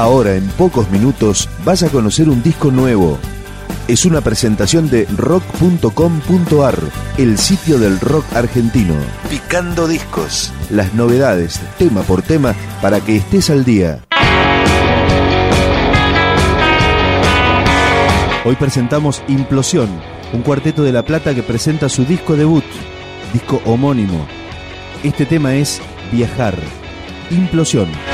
Ahora, en pocos minutos, vas a conocer un disco nuevo. Es una presentación de rock.com.ar, el sitio del rock argentino. Picando discos. Las novedades, tema por tema, para que estés al día. Hoy presentamos Implosión, un cuarteto de La Plata que presenta su disco debut, disco homónimo. Este tema es Viajar. Implosión.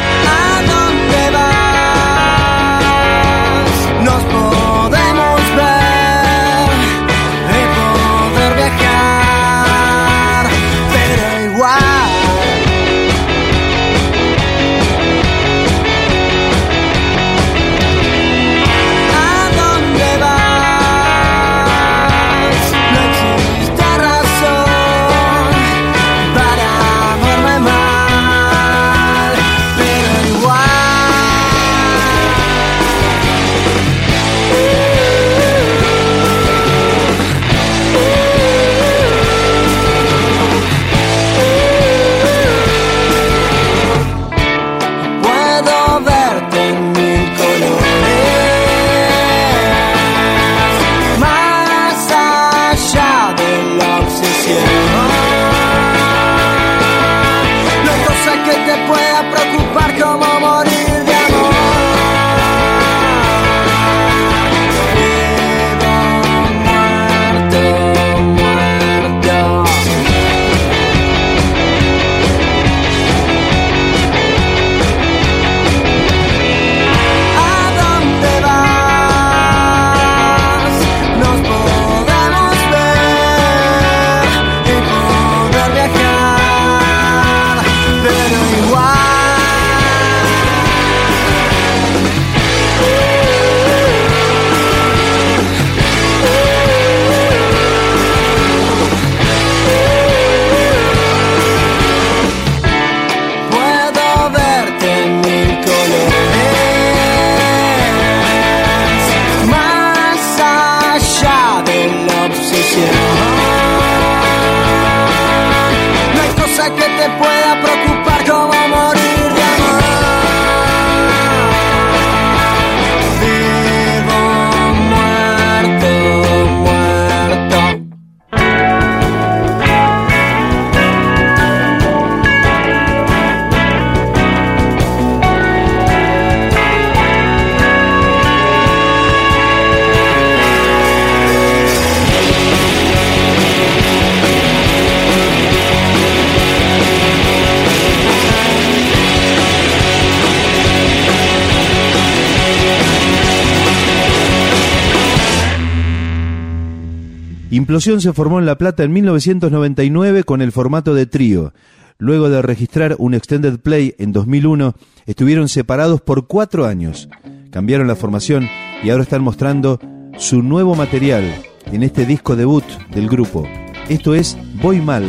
Implosión se formó en La Plata en 1999 con el formato de trío. Luego de registrar un extended play en 2001, estuvieron separados por cuatro años. Cambiaron la formación y ahora están mostrando su nuevo material en este disco debut del grupo. Esto es Voy Mal,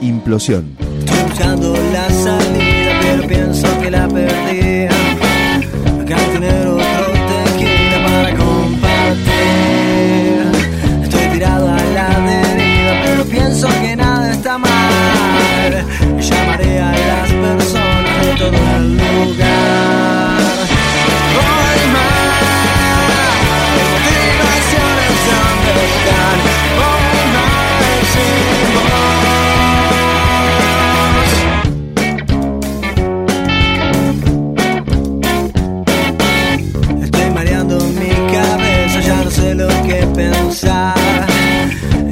Implosión. La salida, pero pienso que la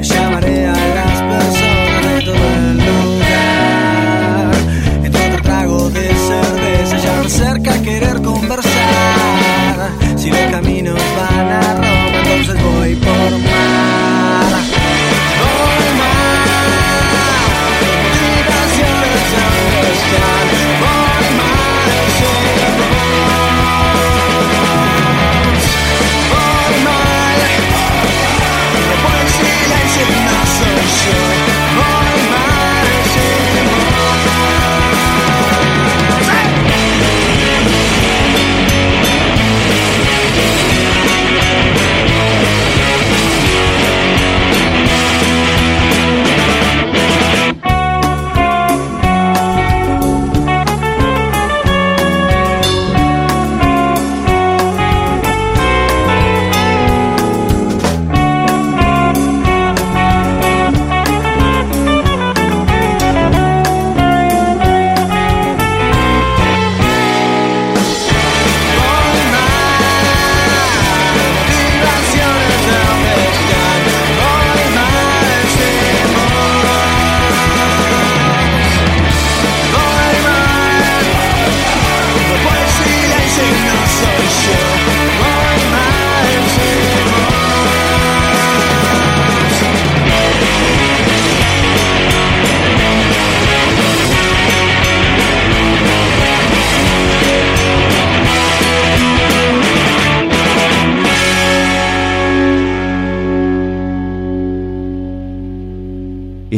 Llamaré a las personas de todo el lugar. Entre otro trago de cerveza, ya me cerca a querer conversar. Si los caminos van a Roma, entonces voy por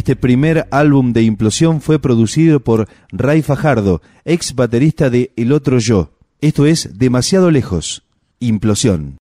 Este primer álbum de Implosión fue producido por Ray Fajardo, ex baterista de El Otro Yo. Esto es Demasiado Lejos. Implosión.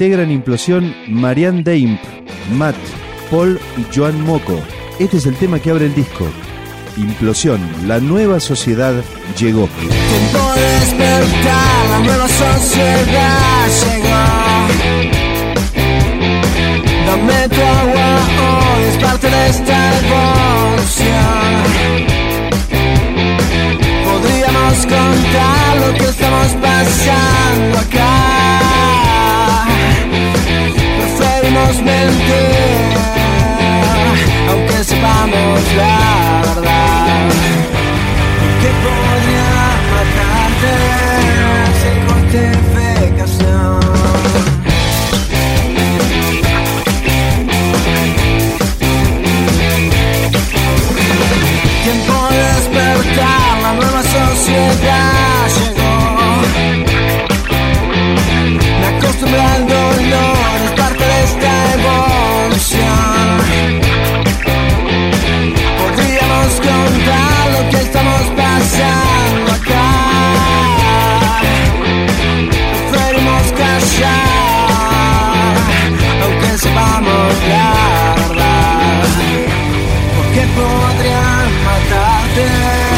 Integran Implosión Marianne Deimp, Matt, Paul y Joan Moco. Este es el tema que abre el disco. Implosión, la nueva sociedad llegó. Tiempo de despertar, la nueva sociedad llegó. Dame tu agua hoy, es parte de esta evolución. Podríamos contar lo que estamos pasando acá. hemos mentido. matar bem.